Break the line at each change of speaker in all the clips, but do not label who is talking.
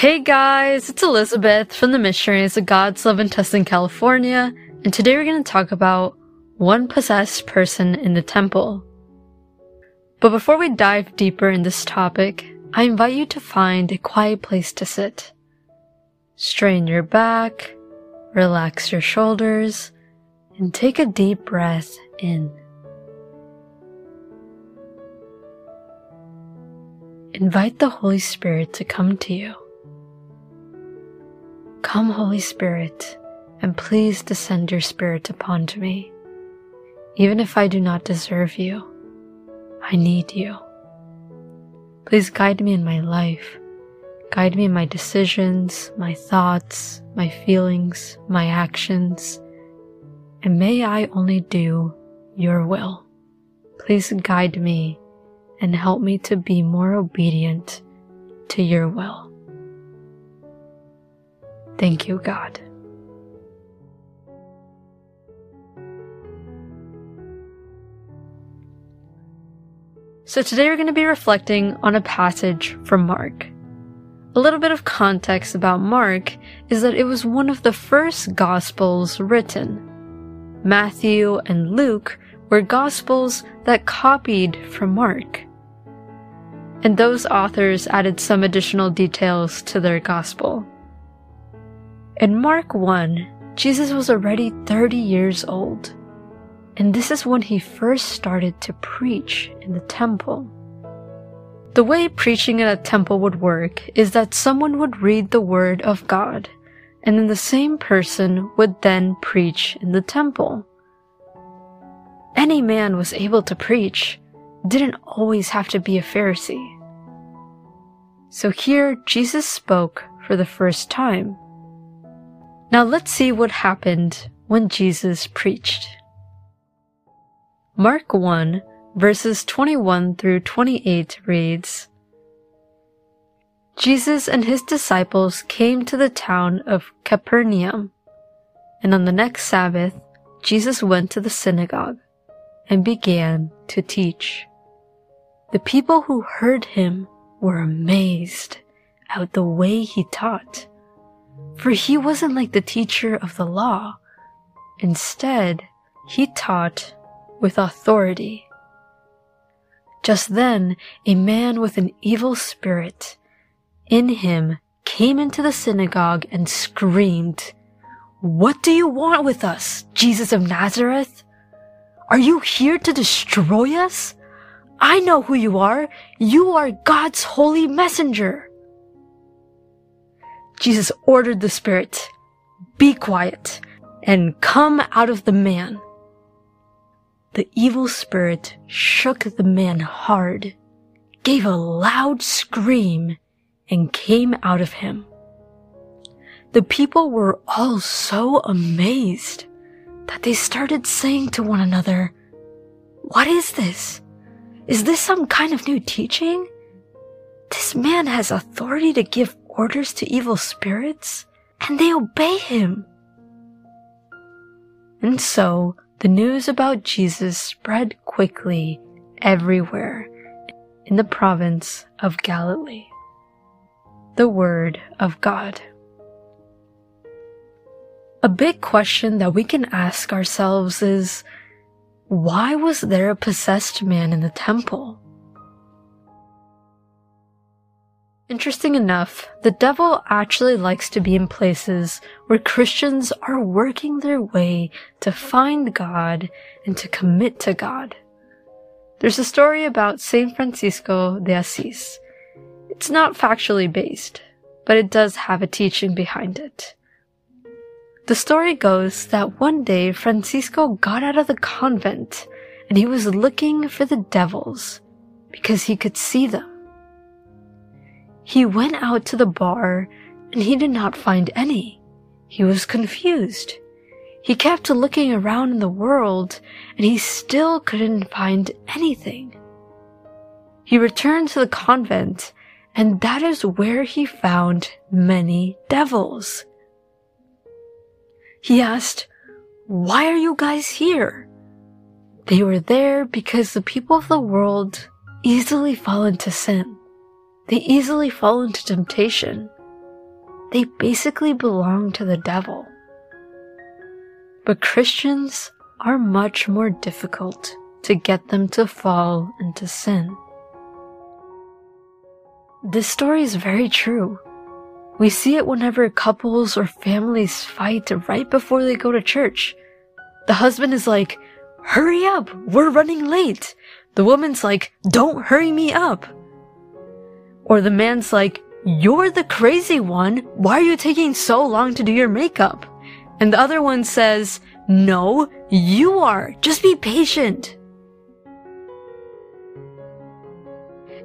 Hey guys, it's Elizabeth from the Missionaries of God's Love in Tustin, California, and today we're going to talk about one possessed person in the temple. But before we dive deeper in this topic, I invite you to find a quiet place to sit. Strain your back, relax your shoulders, and take a deep breath in. Invite the Holy Spirit to come to you. Come, Holy Spirit, and please descend your Spirit upon me. Even if I do not deserve you, I need you. Please guide me in my life. Guide me in my decisions, my thoughts, my feelings, my actions, and may I only do your will. Please guide me and help me to be more obedient to your will. Thank you, God. So today we're going to be reflecting on a passage from Mark. A little bit of context about Mark is that it was one of the first Gospels written. Matthew and Luke were Gospels that copied from Mark. And those authors added some additional details to their Gospel. In Mark 1, Jesus was already 30 years old, and this is when he first started to preach in the temple. The way preaching in a temple would work is that someone would read the word of God, and then the same person would then preach in the temple. Any man was able to preach, didn't always have to be a Pharisee. So here Jesus spoke for the first time. Now let's see what happened when Jesus preached. Mark 1 verses 21 through 28 reads, Jesus and his disciples came to the town of Capernaum, and on the next Sabbath, Jesus went to the synagogue and began to teach. The people who heard him were amazed at the way he taught, for he wasn't like the teacher of the law. Instead, he taught with authority just then, a man with an evil spirit in him came into the synagogue and screamed, What do you want with us, Jesus of Nazareth? Are you here to destroy us? I know who you are. You are God's holy messenger. Jesus ordered the spirit, Be quiet and come out of the man. The evil spirit shook the man hard, gave a loud scream, and came out of him. The people were all so amazed that they started saying to one another, What is this? Is this some kind of new teaching? This man has authority to give orders to evil spirits, and they obey him. And so the news about Jesus spread quickly everywhere in the province of Galilee. The Word of God. A big question that we can ask ourselves is why was there a possessed man in the temple? Interesting enough, the devil actually likes to be in places where Christians are working their way to find God and to commit to God. There's a story about Saint Francisco de Assis. It's not factually based, but it does have a teaching behind it. The story goes that one day Francisco got out of the convent and he was looking for the devils because he could see them. He went out to the bar and he did not find any. He was confused. He kept looking around in the world and he still couldn't find anything. He returned to the convent and that is where he found many devils. He asked, why are you guys here? They were there because the people of the world easily fall into sin. They easily fall into temptation. they basically belong to the devil. But Christians are much more difficult to get them to fall into sin. This story is very true. We see it whenever couples or families fight right before they go to church. The husband is like, hurry up, we're running late. The woman's like, don't hurry me up. Or the man's like, you're the crazy one. Why are you taking so long to do your makeup? And the other one says, no, you are. Just be patient.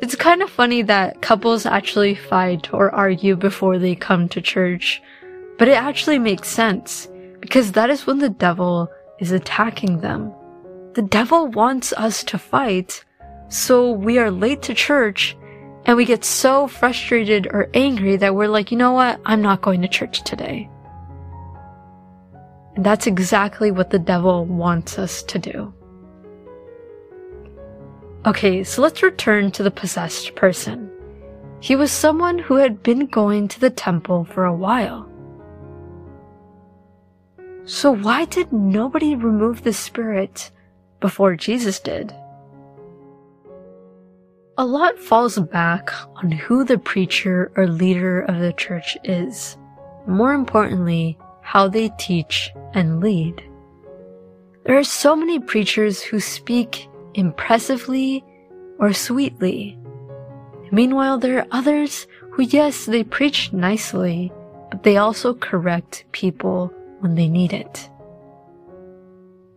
It's kind of funny that couples actually fight or argue before they come to church, but it actually makes sense because that is when the devil is attacking them. The devil wants us to fight, so we are late to church and we get so frustrated or angry that we're like, you know what? I'm not going to church today. And that's exactly what the devil wants us to do. Okay, so let's return to the possessed person. He was someone who had been going to the temple for a while. So why did nobody remove the spirit before Jesus did? A lot falls back on who the preacher or leader of the church is. More importantly, how they teach and lead. There are so many preachers who speak impressively or sweetly. Meanwhile, there are others who, yes, they preach nicely, but they also correct people when they need it.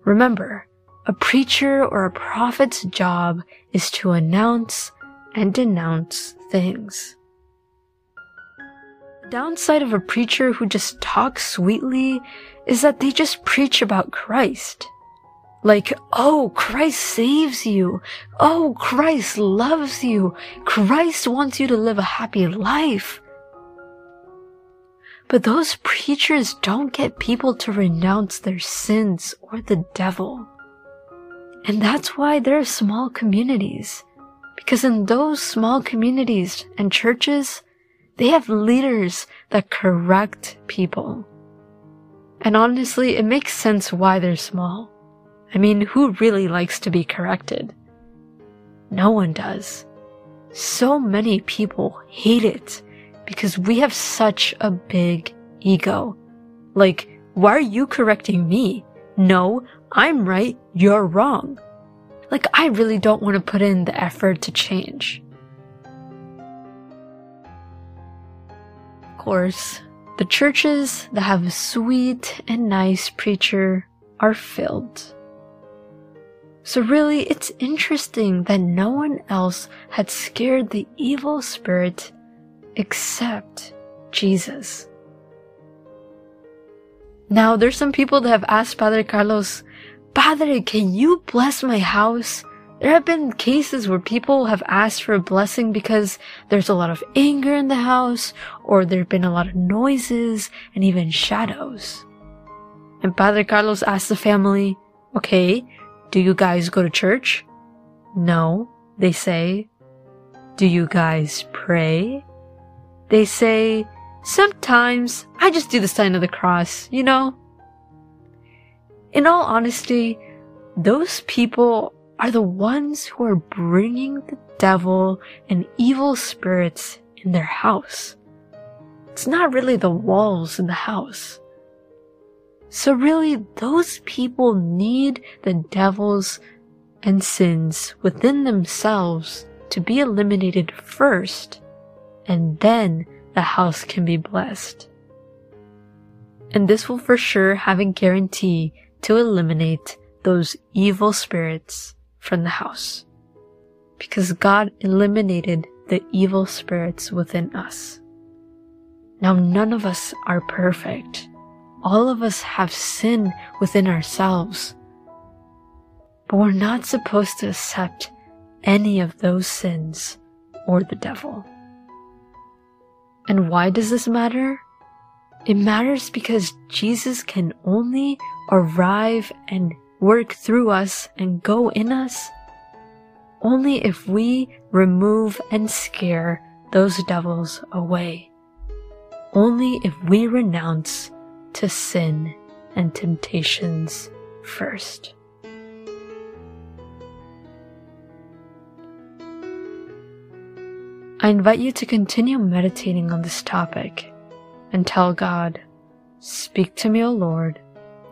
Remember, a preacher or a prophet's job is to announce and denounce things. The downside of a preacher who just talks sweetly is that they just preach about Christ. Like, oh, Christ saves you. Oh, Christ loves you. Christ wants you to live a happy life. But those preachers don't get people to renounce their sins or the devil. And that's why there are small communities. Because in those small communities and churches, they have leaders that correct people. And honestly, it makes sense why they're small. I mean, who really likes to be corrected? No one does. So many people hate it because we have such a big ego. Like, why are you correcting me? No, I'm right, you're wrong. Like, I really don't want to put in the effort to change. Of course, the churches that have a sweet and nice preacher are filled. So really, it's interesting that no one else had scared the evil spirit except Jesus. Now, there's some people that have asked Padre Carlos, Padre, can you bless my house? There have been cases where people have asked for a blessing because there's a lot of anger in the house, or there have been a lot of noises and even shadows. And Padre Carlos asked the family, okay, do you guys go to church? No, they say. Do you guys pray? They say, sometimes I just do the sign of the cross, you know? In all honesty, those people are the ones who are bringing the devil and evil spirits in their house. It's not really the walls in the house. So really, those people need the devils and sins within themselves to be eliminated first, and then the house can be blessed. And this will for sure have a guarantee to eliminate those evil spirits from the house. Because God eliminated the evil spirits within us. Now none of us are perfect all of us have sin within ourselves. But we're not supposed to accept any of those sins or the devil. And why does this matter? It matters because Jesus can only arrive and work through us and go in us only if we remove and scare those devils away only if we renounce to sin and temptations first. I invite you to continue meditating on this topic and tell God, Speak to me, O Lord,